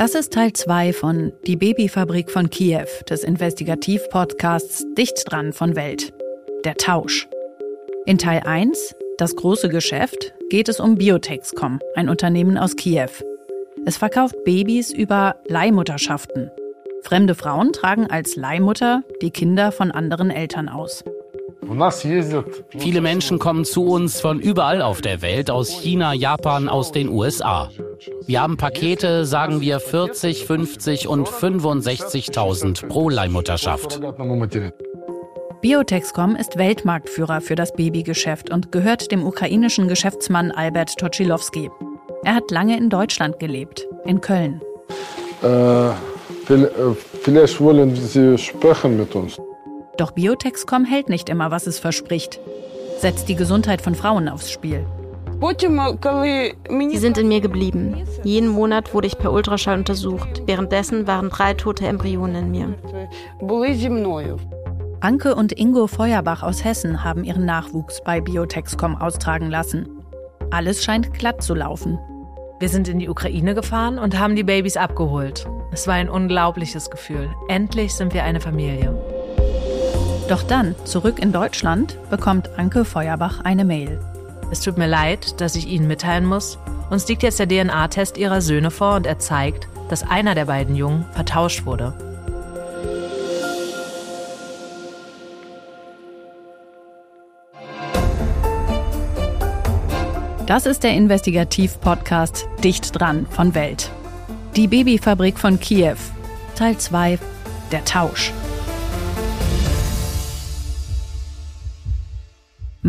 Das ist Teil 2 von Die Babyfabrik von Kiew des Investigativ-Podcasts Dicht dran von Welt. Der Tausch. In Teil 1, das große Geschäft, geht es um Biotexcom, ein Unternehmen aus Kiew. Es verkauft Babys über Leihmutterschaften. Fremde Frauen tragen als Leihmutter die Kinder von anderen Eltern aus. Viele Menschen kommen zu uns von überall auf der Welt, aus China, Japan, aus den USA. Wir haben Pakete, sagen wir 40, 50 und 65.000 pro Leihmutterschaft. Biotexcom ist Weltmarktführer für das Babygeschäft und gehört dem ukrainischen Geschäftsmann Albert Toczylowski. Er hat lange in Deutschland gelebt, in Köln. Äh, vielleicht wollen Sie sprechen mit uns. Doch Biotexcom hält nicht immer, was es verspricht. Setzt die Gesundheit von Frauen aufs Spiel. Sie sind in mir geblieben. Jeden Monat wurde ich per Ultraschall untersucht. Währenddessen waren drei tote Embryonen in mir. Anke und Ingo Feuerbach aus Hessen haben ihren Nachwuchs bei Biotexcom austragen lassen. Alles scheint glatt zu laufen. Wir sind in die Ukraine gefahren und haben die Babys abgeholt. Es war ein unglaubliches Gefühl. Endlich sind wir eine Familie. Doch dann, zurück in Deutschland, bekommt Anke Feuerbach eine Mail. Es tut mir leid, dass ich Ihnen mitteilen muss. Uns liegt jetzt der DNA-Test Ihrer Söhne vor und er zeigt, dass einer der beiden Jungen vertauscht wurde. Das ist der Investigativ-Podcast Dicht dran von Welt. Die Babyfabrik von Kiew. Teil 2. Der Tausch.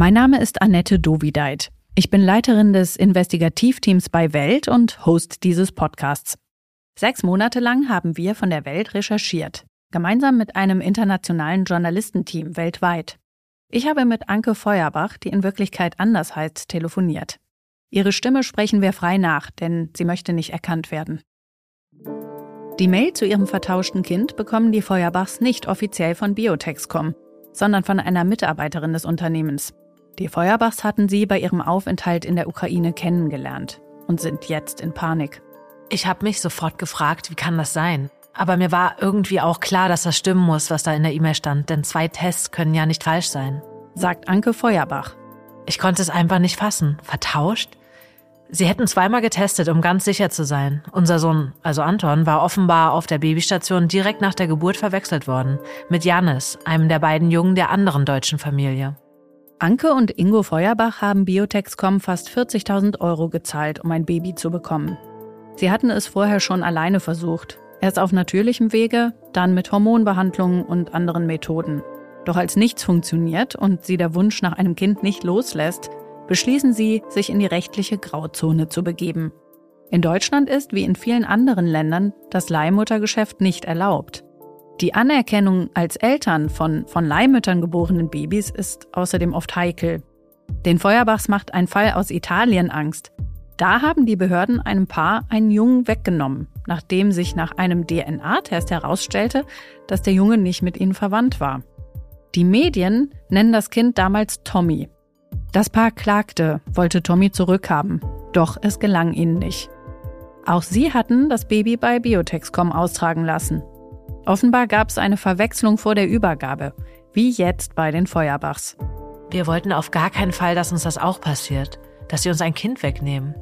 Mein Name ist Annette Dovideit. Ich bin Leiterin des Investigativteams bei Welt und Host dieses Podcasts. Sechs Monate lang haben wir von der Welt recherchiert, gemeinsam mit einem internationalen Journalistenteam weltweit. Ich habe mit Anke Feuerbach, die in Wirklichkeit anders heißt, telefoniert. Ihre Stimme sprechen wir frei nach, denn sie möchte nicht erkannt werden. Die Mail zu ihrem vertauschten Kind bekommen die Feuerbachs nicht offiziell von Biotexcom, sondern von einer Mitarbeiterin des Unternehmens. Die Feuerbachs hatten sie bei ihrem Aufenthalt in der Ukraine kennengelernt und sind jetzt in Panik. Ich habe mich sofort gefragt, wie kann das sein? Aber mir war irgendwie auch klar, dass das stimmen muss, was da in der E-Mail stand, denn zwei Tests können ja nicht falsch sein. Sagt Anke Feuerbach. Ich konnte es einfach nicht fassen. Vertauscht? Sie hätten zweimal getestet, um ganz sicher zu sein. Unser Sohn, also Anton, war offenbar auf der Babystation direkt nach der Geburt verwechselt worden. Mit Janis, einem der beiden Jungen der anderen deutschen Familie. Anke und Ingo Feuerbach haben Biotexcom fast 40.000 Euro gezahlt, um ein Baby zu bekommen. Sie hatten es vorher schon alleine versucht. Erst auf natürlichem Wege, dann mit Hormonbehandlungen und anderen Methoden. Doch als nichts funktioniert und sie der Wunsch nach einem Kind nicht loslässt, beschließen sie, sich in die rechtliche Grauzone zu begeben. In Deutschland ist, wie in vielen anderen Ländern, das Leihmuttergeschäft nicht erlaubt. Die Anerkennung als Eltern von von Leihmüttern geborenen Babys ist außerdem oft heikel. Den Feuerbachs macht ein Fall aus Italien Angst. Da haben die Behörden einem Paar einen Jungen weggenommen, nachdem sich nach einem DNA-Test herausstellte, dass der Junge nicht mit ihnen verwandt war. Die Medien nennen das Kind damals Tommy. Das Paar klagte, wollte Tommy zurückhaben, doch es gelang ihnen nicht. Auch sie hatten das Baby bei Biotexcom austragen lassen. Offenbar gab es eine Verwechslung vor der Übergabe, wie jetzt bei den Feuerbachs. Wir wollten auf gar keinen Fall, dass uns das auch passiert, dass sie uns ein Kind wegnehmen.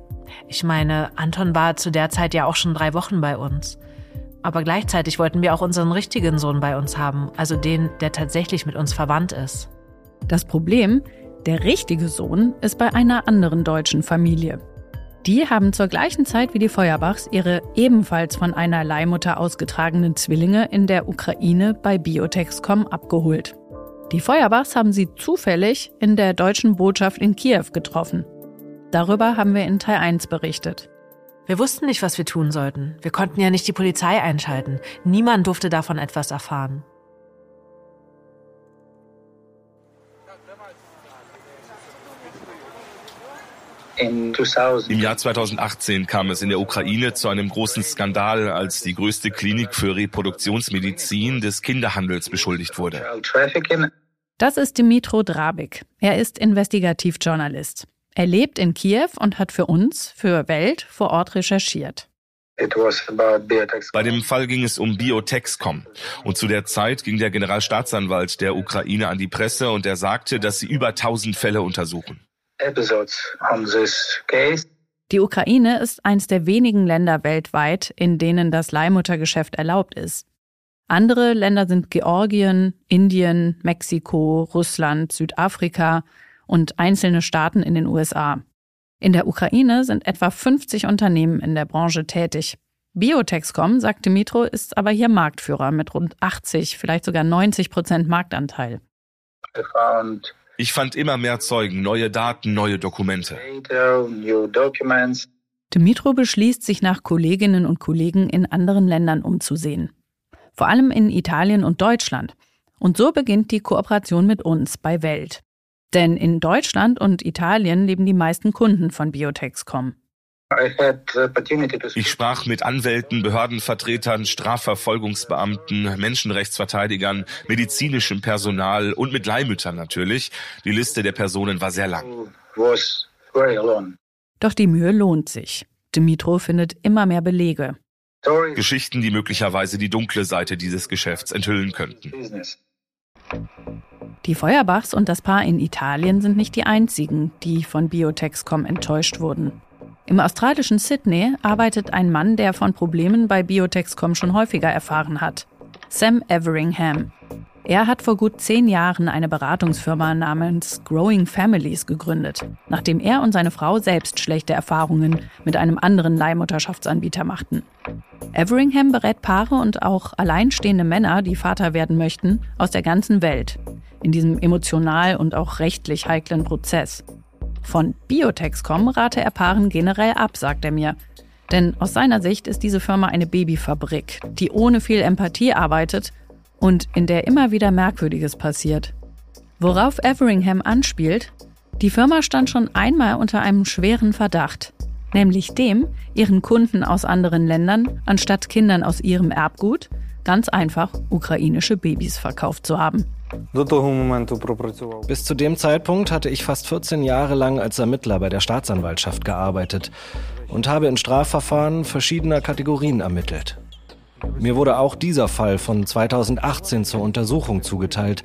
Ich meine, Anton war zu der Zeit ja auch schon drei Wochen bei uns. Aber gleichzeitig wollten wir auch unseren richtigen Sohn bei uns haben, also den, der tatsächlich mit uns verwandt ist. Das Problem, der richtige Sohn ist bei einer anderen deutschen Familie. Die haben zur gleichen Zeit wie die Feuerbachs ihre ebenfalls von einer Leihmutter ausgetragenen Zwillinge in der Ukraine bei Biotexcom abgeholt. Die Feuerbachs haben sie zufällig in der deutschen Botschaft in Kiew getroffen. Darüber haben wir in Teil 1 berichtet. Wir wussten nicht, was wir tun sollten. Wir konnten ja nicht die Polizei einschalten. Niemand durfte davon etwas erfahren. Im Jahr 2018 kam es in der Ukraine zu einem großen Skandal, als die größte Klinik für Reproduktionsmedizin des Kinderhandels beschuldigt wurde. Das ist Dimitro Drabik. Er ist Investigativjournalist. Er lebt in Kiew und hat für uns, für Welt, vor Ort recherchiert. Bei dem Fall ging es um Biotexcom. Und zu der Zeit ging der Generalstaatsanwalt der Ukraine an die Presse und er sagte, dass sie über 1000 Fälle untersuchen. Die Ukraine ist eines der wenigen Länder weltweit, in denen das Leihmuttergeschäft erlaubt ist. Andere Länder sind Georgien, Indien, Mexiko, Russland, Südafrika und einzelne Staaten in den USA. In der Ukraine sind etwa 50 Unternehmen in der Branche tätig. Biotexcom, sagt Dimitro, ist aber hier Marktführer mit rund 80, vielleicht sogar 90 Prozent Marktanteil. Ich fand immer mehr Zeugen, neue Daten, neue Dokumente. Dimitro beschließt, sich nach Kolleginnen und Kollegen in anderen Ländern umzusehen. Vor allem in Italien und Deutschland. Und so beginnt die Kooperation mit uns bei Welt. Denn in Deutschland und Italien leben die meisten Kunden von Biotexcom. Ich sprach mit Anwälten, Behördenvertretern, Strafverfolgungsbeamten, Menschenrechtsverteidigern, medizinischem Personal und mit Leihmüttern natürlich. Die Liste der Personen war sehr lang. Doch die Mühe lohnt sich. Dimitro findet immer mehr Belege. Geschichten, die möglicherweise die dunkle Seite dieses Geschäfts enthüllen könnten. Die Feuerbachs und das Paar in Italien sind nicht die einzigen, die von Biotexcom enttäuscht wurden. Im australischen Sydney arbeitet ein Mann, der von Problemen bei Biotexcom schon häufiger erfahren hat. Sam Everingham. Er hat vor gut zehn Jahren eine Beratungsfirma namens Growing Families gegründet, nachdem er und seine Frau selbst schlechte Erfahrungen mit einem anderen Leihmutterschaftsanbieter machten. Everingham berät Paare und auch alleinstehende Männer, die Vater werden möchten, aus der ganzen Welt in diesem emotional und auch rechtlich heiklen Prozess. Von Biotexcom rate er Paaren generell ab, sagt er mir. Denn aus seiner Sicht ist diese Firma eine Babyfabrik, die ohne viel Empathie arbeitet und in der immer wieder Merkwürdiges passiert. Worauf Everingham anspielt, die Firma stand schon einmal unter einem schweren Verdacht, nämlich dem, ihren Kunden aus anderen Ländern anstatt Kindern aus ihrem Erbgut ganz einfach ukrainische Babys verkauft zu haben. Bis zu dem Zeitpunkt hatte ich fast 14 Jahre lang als Ermittler bei der Staatsanwaltschaft gearbeitet und habe in Strafverfahren verschiedener Kategorien ermittelt. Mir wurde auch dieser Fall von 2018 zur Untersuchung zugeteilt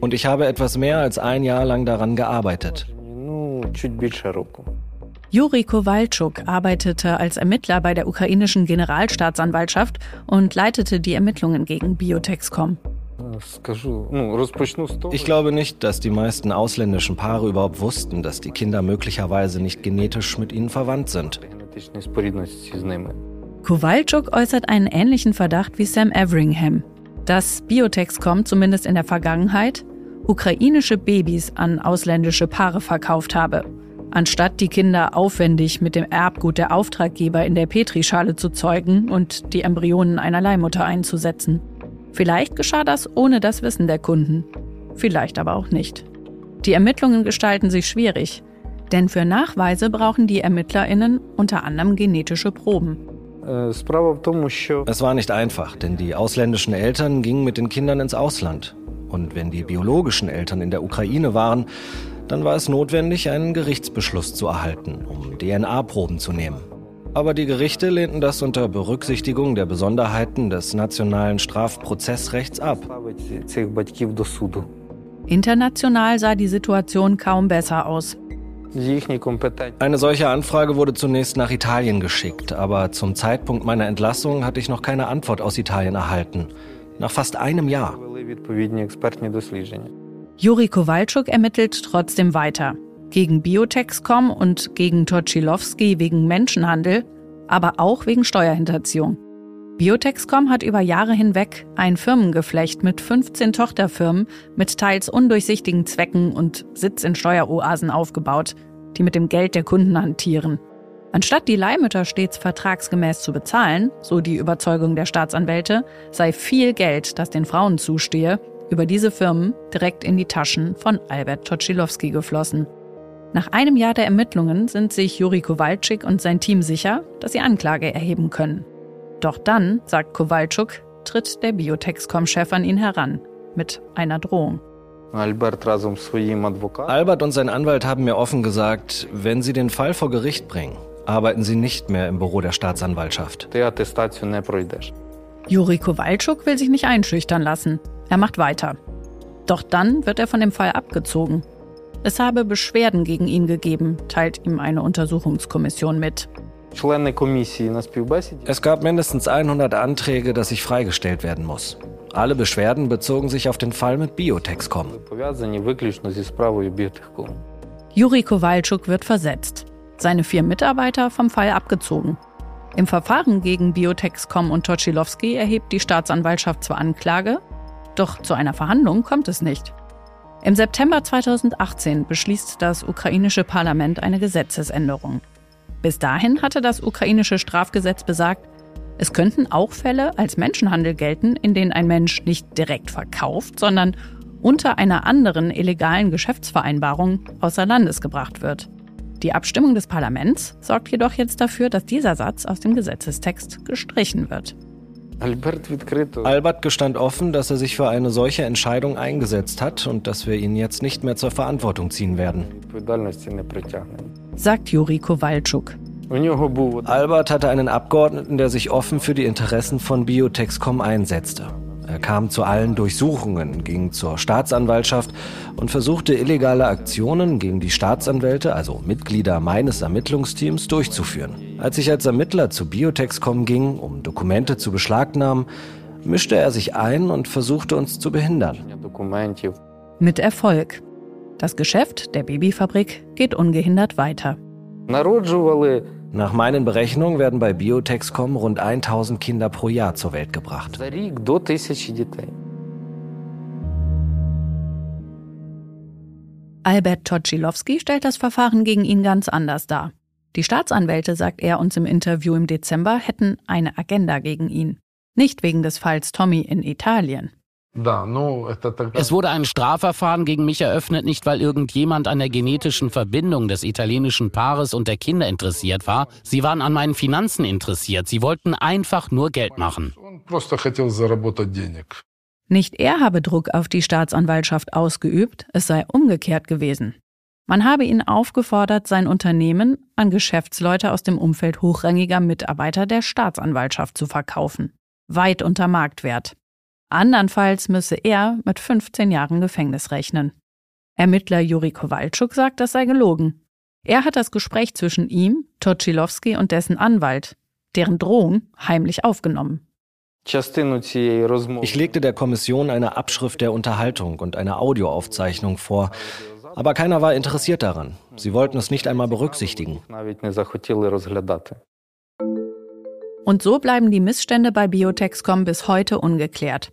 und ich habe etwas mehr als ein Jahr lang daran gearbeitet. Juri Kowalczuk arbeitete als Ermittler bei der ukrainischen Generalstaatsanwaltschaft und leitete die Ermittlungen gegen Biotexcom. Ich glaube nicht, dass die meisten ausländischen Paare überhaupt wussten, dass die Kinder möglicherweise nicht genetisch mit ihnen verwandt sind. Kowalczuk äußert einen ähnlichen Verdacht wie Sam Everingham, dass Biotexcom zumindest in der Vergangenheit ukrainische Babys an ausländische Paare verkauft habe, anstatt die Kinder aufwendig mit dem Erbgut der Auftraggeber in der Petrischale zu zeugen und die Embryonen einer Leihmutter einzusetzen. Vielleicht geschah das ohne das Wissen der Kunden, vielleicht aber auch nicht. Die Ermittlungen gestalten sich schwierig, denn für Nachweise brauchen die Ermittlerinnen unter anderem genetische Proben. Es war nicht einfach, denn die ausländischen Eltern gingen mit den Kindern ins Ausland. Und wenn die biologischen Eltern in der Ukraine waren, dann war es notwendig, einen Gerichtsbeschluss zu erhalten, um DNA-Proben zu nehmen. Aber die Gerichte lehnten das unter Berücksichtigung der Besonderheiten des nationalen Strafprozessrechts ab. International sah die Situation kaum besser aus. Eine solche Anfrage wurde zunächst nach Italien geschickt, aber zum Zeitpunkt meiner Entlassung hatte ich noch keine Antwort aus Italien erhalten. Nach fast einem Jahr. Juri Kowalczuk ermittelt trotzdem weiter gegen Biotexcom und gegen Toczylowski wegen Menschenhandel, aber auch wegen Steuerhinterziehung. Biotexcom hat über Jahre hinweg ein Firmengeflecht mit 15 Tochterfirmen mit teils undurchsichtigen Zwecken und Sitz in Steueroasen aufgebaut, die mit dem Geld der Kunden hantieren. Anstatt die Leihmütter stets vertragsgemäß zu bezahlen, so die Überzeugung der Staatsanwälte, sei viel Geld, das den Frauen zustehe, über diese Firmen direkt in die Taschen von Albert Toczylowski geflossen. Nach einem Jahr der Ermittlungen sind sich Juri Kowalczyk und sein Team sicher, dass sie Anklage erheben können. Doch dann, sagt Kowalczuk, tritt der Biotexcom-Chef an ihn heran mit einer Drohung. Albert und sein Anwalt haben mir offen gesagt, wenn sie den Fall vor Gericht bringen, arbeiten sie nicht mehr im Büro der Staatsanwaltschaft. Juri Kowalczuk will sich nicht einschüchtern lassen. Er macht weiter. Doch dann wird er von dem Fall abgezogen. Es habe Beschwerden gegen ihn gegeben, teilt ihm eine Untersuchungskommission mit. Es gab mindestens 100 Anträge, dass ich freigestellt werden muss. Alle Beschwerden bezogen sich auf den Fall mit Biotexcom. Juri Kowalczuk wird versetzt. Seine vier Mitarbeiter vom Fall abgezogen. Im Verfahren gegen Biotexcom und Toczylowski erhebt die Staatsanwaltschaft zwar Anklage, doch zu einer Verhandlung kommt es nicht. Im September 2018 beschließt das ukrainische Parlament eine Gesetzesänderung. Bis dahin hatte das ukrainische Strafgesetz besagt, es könnten auch Fälle als Menschenhandel gelten, in denen ein Mensch nicht direkt verkauft, sondern unter einer anderen illegalen Geschäftsvereinbarung außer Landes gebracht wird. Die Abstimmung des Parlaments sorgt jedoch jetzt dafür, dass dieser Satz aus dem Gesetzestext gestrichen wird. Albert gestand offen, dass er sich für eine solche Entscheidung eingesetzt hat und dass wir ihn jetzt nicht mehr zur Verantwortung ziehen werden. Sagt Juri Kowalczuk. Albert hatte einen Abgeordneten, der sich offen für die Interessen von Biotexcom einsetzte. Er kam zu allen Durchsuchungen, ging zur Staatsanwaltschaft und versuchte illegale Aktionen gegen die Staatsanwälte, also Mitglieder meines Ermittlungsteams, durchzuführen. Als ich als Ermittler zu Biotexcom ging, um Dokumente zu beschlagnahmen, mischte er sich ein und versuchte uns zu behindern. Mit Erfolg. Das Geschäft der Babyfabrik geht ungehindert weiter. Nach meinen Berechnungen werden bei Biotexcom rund 1000 Kinder pro Jahr zur Welt gebracht. Albert Toczylowski stellt das Verfahren gegen ihn ganz anders dar. Die Staatsanwälte, sagt er uns im Interview im Dezember, hätten eine Agenda gegen ihn. Nicht wegen des Falls Tommy in Italien. Es wurde ein Strafverfahren gegen mich eröffnet, nicht weil irgendjemand an der genetischen Verbindung des italienischen Paares und der Kinder interessiert war. Sie waren an meinen Finanzen interessiert. Sie wollten einfach nur Geld machen. Nicht er habe Druck auf die Staatsanwaltschaft ausgeübt, es sei umgekehrt gewesen. Man habe ihn aufgefordert, sein Unternehmen an Geschäftsleute aus dem Umfeld hochrangiger Mitarbeiter der Staatsanwaltschaft zu verkaufen. Weit unter Marktwert. Andernfalls müsse er mit 15 Jahren Gefängnis rechnen. Ermittler Juri Kowalczuk sagt, das sei gelogen. Er hat das Gespräch zwischen ihm, Toczylowski und dessen Anwalt, deren Drohung, heimlich aufgenommen. Ich legte der Kommission eine Abschrift der Unterhaltung und eine Audioaufzeichnung vor, aber keiner war interessiert daran. Sie wollten es nicht einmal berücksichtigen. Und so bleiben die Missstände bei Biotexcom bis heute ungeklärt.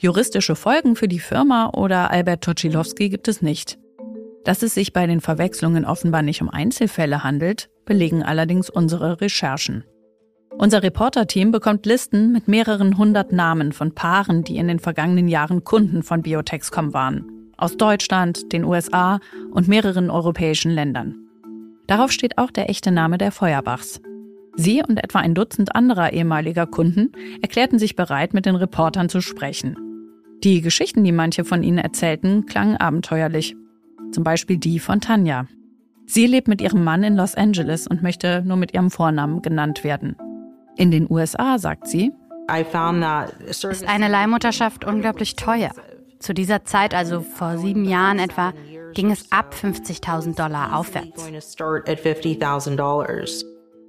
Juristische Folgen für die Firma oder Albert Toczylowski gibt es nicht. Dass es sich bei den Verwechslungen offenbar nicht um Einzelfälle handelt, belegen allerdings unsere Recherchen. Unser Reporterteam bekommt Listen mit mehreren hundert Namen von Paaren, die in den vergangenen Jahren Kunden von Biotexcom waren. Aus Deutschland, den USA und mehreren europäischen Ländern. Darauf steht auch der echte Name der Feuerbachs. Sie und etwa ein Dutzend anderer ehemaliger Kunden erklärten sich bereit, mit den Reportern zu sprechen. Die Geschichten, die manche von ihnen erzählten, klangen abenteuerlich. Zum Beispiel die von Tanja. Sie lebt mit ihrem Mann in Los Angeles und möchte nur mit ihrem Vornamen genannt werden. In den USA, sagt sie, ist eine Leihmutterschaft unglaublich teuer. Zu dieser Zeit, also vor sieben Jahren etwa, ging es ab 50.000 Dollar aufwärts.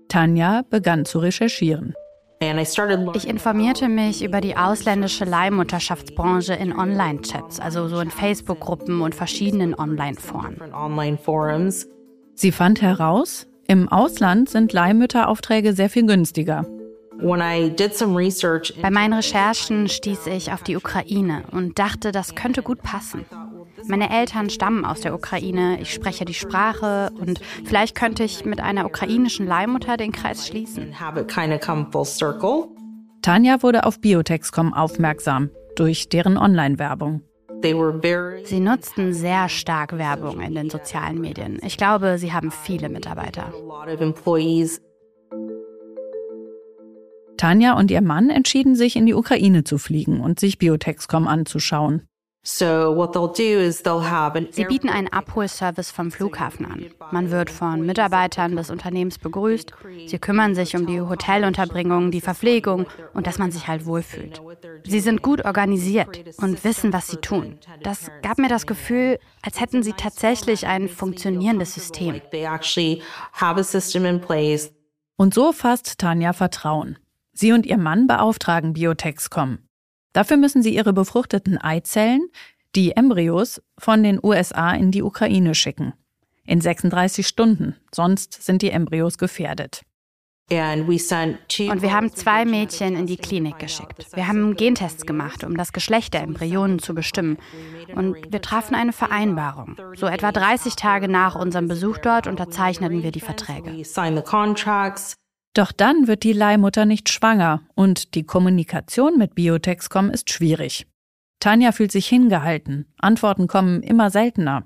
Tanja begann zu recherchieren. Ich informierte mich über die ausländische Leihmutterschaftsbranche in Online-Chats, also so in Facebook-Gruppen und verschiedenen Online-Foren. Sie fand heraus, im Ausland sind Leihmütteraufträge sehr viel günstiger. Bei meinen Recherchen stieß ich auf die Ukraine und dachte, das könnte gut passen. Meine Eltern stammen aus der Ukraine, ich spreche die Sprache und vielleicht könnte ich mit einer ukrainischen Leihmutter den Kreis schließen. Tanja wurde auf Biotexcom aufmerksam durch deren Online-Werbung. Sie nutzten sehr stark Werbung in den sozialen Medien. Ich glaube, sie haben viele Mitarbeiter. Tanja und ihr Mann entschieden sich, in die Ukraine zu fliegen und sich Biotexcom anzuschauen. Sie bieten einen Abholservice vom Flughafen an. Man wird von Mitarbeitern des Unternehmens begrüßt. Sie kümmern sich um die Hotelunterbringung, die Verpflegung und dass man sich halt wohlfühlt. Sie sind gut organisiert und wissen, was sie tun. Das gab mir das Gefühl, als hätten sie tatsächlich ein funktionierendes System. Und so fasst Tanja Vertrauen. Sie und ihr Mann beauftragen Biotexcom. Dafür müssen sie ihre befruchteten Eizellen, die Embryos, von den USA in die Ukraine schicken. In 36 Stunden, sonst sind die Embryos gefährdet. Und wir haben zwei Mädchen in die Klinik geschickt. Wir haben Gentests gemacht, um das Geschlecht der Embryonen zu bestimmen. Und wir trafen eine Vereinbarung. So etwa 30 Tage nach unserem Besuch dort unterzeichneten wir die Verträge. Doch dann wird die Leihmutter nicht schwanger und die Kommunikation mit Biotexcom ist schwierig. Tanja fühlt sich hingehalten, Antworten kommen immer seltener.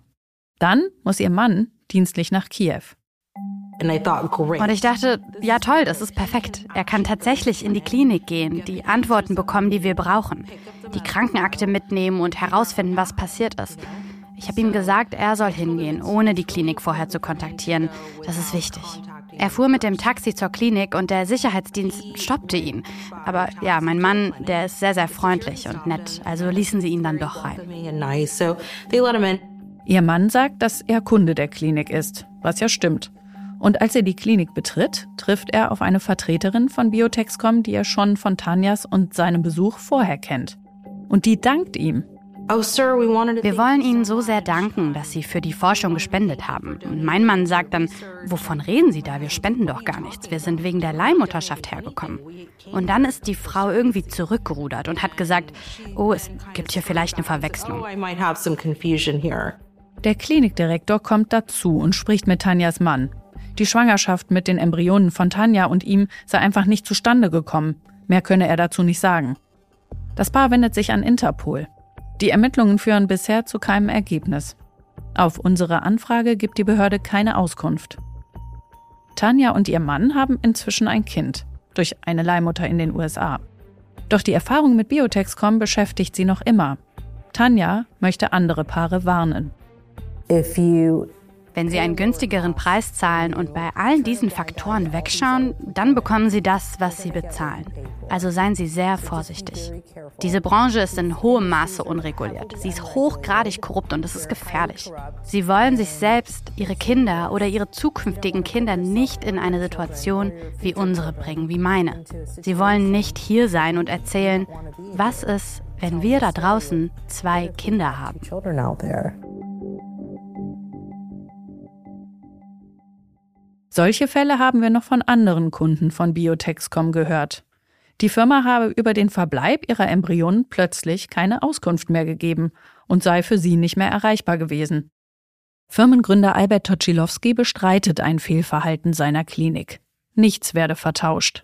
Dann muss ihr Mann dienstlich nach Kiew. Und ich dachte, ja toll, das ist perfekt. Er kann tatsächlich in die Klinik gehen, die Antworten bekommen, die wir brauchen, die Krankenakte mitnehmen und herausfinden, was passiert ist. Ich habe ihm gesagt, er soll hingehen, ohne die Klinik vorher zu kontaktieren. Das ist wichtig. Er fuhr mit dem Taxi zur Klinik und der Sicherheitsdienst stoppte ihn. Aber ja, mein Mann, der ist sehr, sehr freundlich und nett, also ließen sie ihn dann doch rein. Ihr Mann sagt, dass er Kunde der Klinik ist, was ja stimmt. Und als er die Klinik betritt, trifft er auf eine Vertreterin von Biotexcom, die er schon von Tanjas und seinem Besuch vorher kennt. Und die dankt ihm. Oh, wir wollen Ihnen so sehr danken, dass Sie für die Forschung gespendet haben. Und mein Mann sagt dann, wovon reden Sie da? Wir spenden doch gar nichts. Wir sind wegen der Leihmutterschaft hergekommen. Und dann ist die Frau irgendwie zurückgerudert und hat gesagt, oh, es gibt hier vielleicht eine Verwechslung. Oh, der Klinikdirektor kommt dazu und spricht mit Tanjas Mann. Die Schwangerschaft mit den Embryonen von Tanja und ihm sei einfach nicht zustande gekommen. Mehr könne er dazu nicht sagen. Das Paar wendet sich an Interpol. Die Ermittlungen führen bisher zu keinem Ergebnis. Auf unsere Anfrage gibt die Behörde keine Auskunft. Tanja und ihr Mann haben inzwischen ein Kind durch eine Leihmutter in den USA. Doch die Erfahrung mit Biotexcom beschäftigt sie noch immer. Tanja möchte andere Paare warnen. If you wenn Sie einen günstigeren Preis zahlen und bei allen diesen Faktoren wegschauen, dann bekommen Sie das, was Sie bezahlen. Also seien Sie sehr vorsichtig. Diese Branche ist in hohem Maße unreguliert. Sie ist hochgradig korrupt und es ist gefährlich. Sie wollen sich selbst, Ihre Kinder oder Ihre zukünftigen Kinder nicht in eine Situation wie unsere bringen, wie meine. Sie wollen nicht hier sein und erzählen, was ist, wenn wir da draußen zwei Kinder haben. Solche Fälle haben wir noch von anderen Kunden von Biotexcom gehört. Die Firma habe über den Verbleib ihrer Embryonen plötzlich keine Auskunft mehr gegeben und sei für sie nicht mehr erreichbar gewesen. Firmengründer Albert Toczylowski bestreitet ein Fehlverhalten seiner Klinik. Nichts werde vertauscht.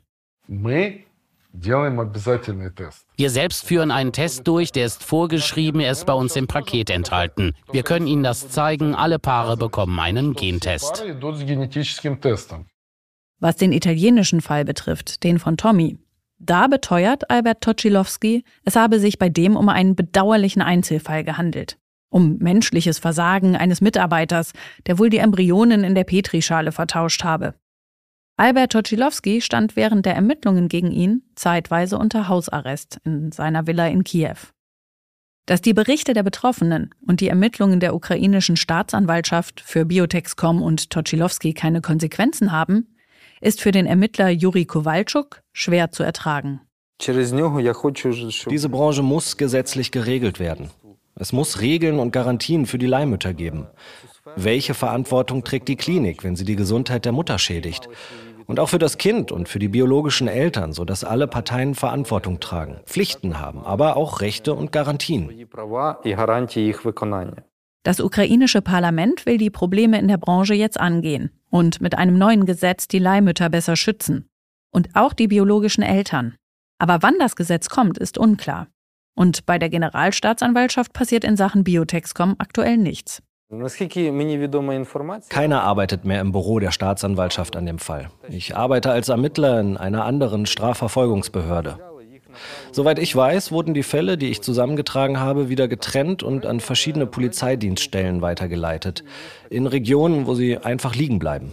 Wir selbst führen einen Test durch, der ist vorgeschrieben, er ist bei uns im Paket enthalten. Wir können Ihnen das zeigen, alle Paare bekommen einen Gentest. Was den italienischen Fall betrifft, den von Tommy, da beteuert Albert Toczylowski, es habe sich bei dem um einen bedauerlichen Einzelfall gehandelt. Um menschliches Versagen eines Mitarbeiters, der wohl die Embryonen in der Petrischale vertauscht habe. Albert Toczylowski stand während der Ermittlungen gegen ihn zeitweise unter Hausarrest in seiner Villa in Kiew. Dass die Berichte der Betroffenen und die Ermittlungen der ukrainischen Staatsanwaltschaft für Biotexcom und Toczylowski keine Konsequenzen haben, ist für den Ermittler Juri Kowalczuk schwer zu ertragen. Diese Branche muss gesetzlich geregelt werden. Es muss Regeln und Garantien für die Leihmütter geben. Welche Verantwortung trägt die Klinik, wenn sie die Gesundheit der Mutter schädigt? Und auch für das Kind und für die biologischen Eltern, sodass alle Parteien Verantwortung tragen, Pflichten haben, aber auch Rechte und Garantien. Das ukrainische Parlament will die Probleme in der Branche jetzt angehen und mit einem neuen Gesetz die Leihmütter besser schützen. Und auch die biologischen Eltern. Aber wann das Gesetz kommt, ist unklar. Und bei der Generalstaatsanwaltschaft passiert in Sachen Biotexcom aktuell nichts. Keiner arbeitet mehr im Büro der Staatsanwaltschaft an dem Fall. Ich arbeite als Ermittler in einer anderen Strafverfolgungsbehörde. Soweit ich weiß, wurden die Fälle, die ich zusammengetragen habe, wieder getrennt und an verschiedene Polizeidienststellen weitergeleitet. In Regionen, wo sie einfach liegen bleiben.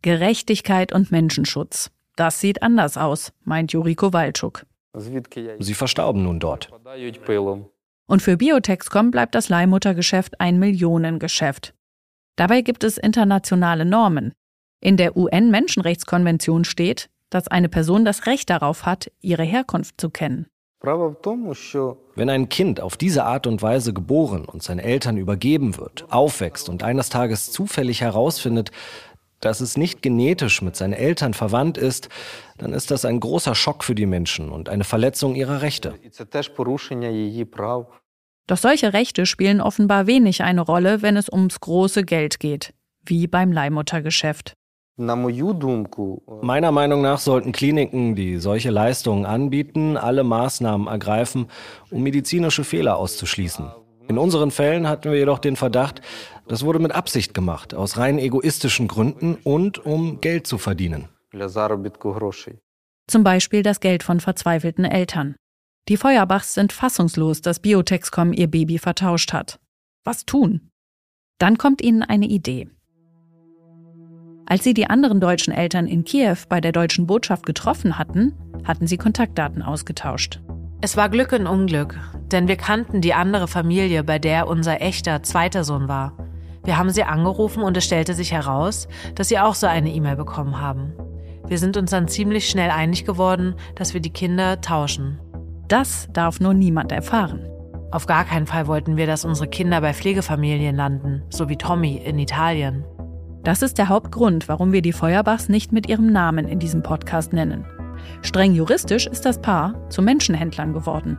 Gerechtigkeit und Menschenschutz. Das sieht anders aus, meint Juriko Walczuk. Sie verstauben nun dort. Und für Biotexcom bleibt das Leihmuttergeschäft ein Millionengeschäft. Dabei gibt es internationale Normen. In der UN-Menschenrechtskonvention steht, dass eine Person das Recht darauf hat, ihre Herkunft zu kennen. Wenn ein Kind auf diese Art und Weise geboren und seinen Eltern übergeben wird, aufwächst und eines Tages zufällig herausfindet, dass es nicht genetisch mit seinen Eltern verwandt ist, dann ist das ein großer Schock für die Menschen und eine Verletzung ihrer Rechte. Doch solche Rechte spielen offenbar wenig eine Rolle, wenn es ums große Geld geht, wie beim Leihmuttergeschäft. Meiner Meinung nach sollten Kliniken, die solche Leistungen anbieten, alle Maßnahmen ergreifen, um medizinische Fehler auszuschließen. In unseren Fällen hatten wir jedoch den Verdacht, das wurde mit Absicht gemacht, aus rein egoistischen Gründen und um Geld zu verdienen. Zum Beispiel das Geld von verzweifelten Eltern. Die Feuerbachs sind fassungslos, dass Biotexcom ihr Baby vertauscht hat. Was tun? Dann kommt ihnen eine Idee. Als sie die anderen deutschen Eltern in Kiew bei der deutschen Botschaft getroffen hatten, hatten sie Kontaktdaten ausgetauscht. Es war Glück und Unglück, denn wir kannten die andere Familie, bei der unser echter zweiter Sohn war. Wir haben sie angerufen und es stellte sich heraus, dass sie auch so eine E-Mail bekommen haben. Wir sind uns dann ziemlich schnell einig geworden, dass wir die Kinder tauschen. Das darf nur niemand erfahren. Auf gar keinen Fall wollten wir, dass unsere Kinder bei Pflegefamilien landen, so wie Tommy in Italien. Das ist der Hauptgrund, warum wir die Feuerbachs nicht mit ihrem Namen in diesem Podcast nennen. Streng juristisch ist das Paar zu Menschenhändlern geworden.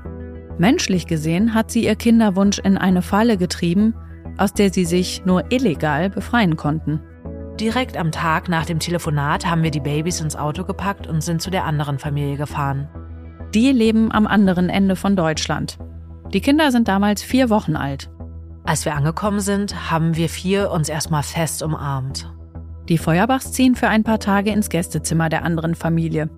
Menschlich gesehen hat sie ihr Kinderwunsch in eine Falle getrieben, aus der sie sich nur illegal befreien konnten. Direkt am Tag nach dem Telefonat haben wir die Babys ins Auto gepackt und sind zu der anderen Familie gefahren. Die leben am anderen Ende von Deutschland. Die Kinder sind damals vier Wochen alt. Als wir angekommen sind, haben wir vier uns erstmal fest umarmt. Die Feuerbachs ziehen für ein paar Tage ins Gästezimmer der anderen Familie.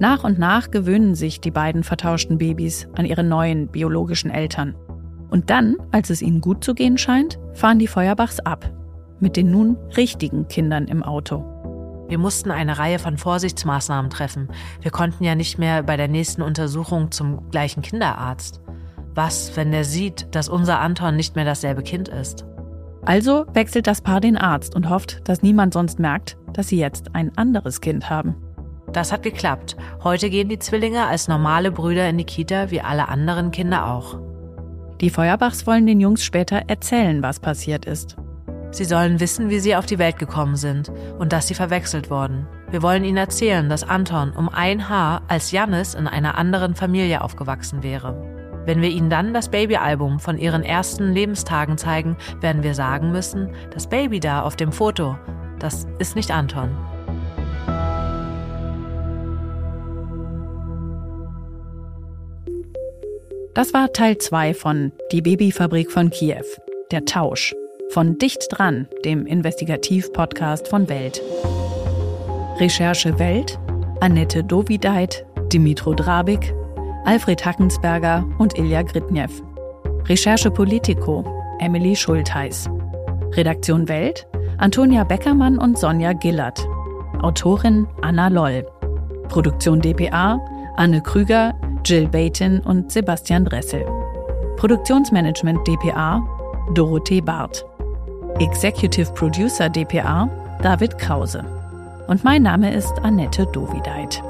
Nach und nach gewöhnen sich die beiden vertauschten Babys an ihre neuen biologischen Eltern. Und dann, als es ihnen gut zu gehen scheint, fahren die Feuerbachs ab. Mit den nun richtigen Kindern im Auto. Wir mussten eine Reihe von Vorsichtsmaßnahmen treffen. Wir konnten ja nicht mehr bei der nächsten Untersuchung zum gleichen Kinderarzt. Was, wenn der sieht, dass unser Anton nicht mehr dasselbe Kind ist? Also wechselt das Paar den Arzt und hofft, dass niemand sonst merkt, dass sie jetzt ein anderes Kind haben. Das hat geklappt. Heute gehen die Zwillinge als normale Brüder in die Kita wie alle anderen Kinder auch. Die Feuerbachs wollen den Jungs später erzählen, was passiert ist. Sie sollen wissen, wie sie auf die Welt gekommen sind und dass sie verwechselt wurden. Wir wollen ihnen erzählen, dass Anton um ein Haar als Jannis in einer anderen Familie aufgewachsen wäre. Wenn wir ihnen dann das Babyalbum von ihren ersten Lebenstagen zeigen, werden wir sagen müssen, das Baby da auf dem Foto, das ist nicht Anton. Das war Teil 2 von Die Babyfabrik von Kiew, der Tausch. Von Dicht dran, dem Investigativ-Podcast von Welt. Recherche Welt, Annette Dovideit, Dimitro Drabik, Alfred Hackensberger und Ilja Gritnev. Recherche Politico, Emily Schultheiß. Redaktion Welt, Antonia Beckermann und Sonja Gillert. Autorin Anna Loll. Produktion dpa, Anne Krüger, Jill Baton und Sebastian Dressel. Produktionsmanagement dpa Dorothee Barth. Executive Producer dpa David Krause. Und mein Name ist Annette Dovideit.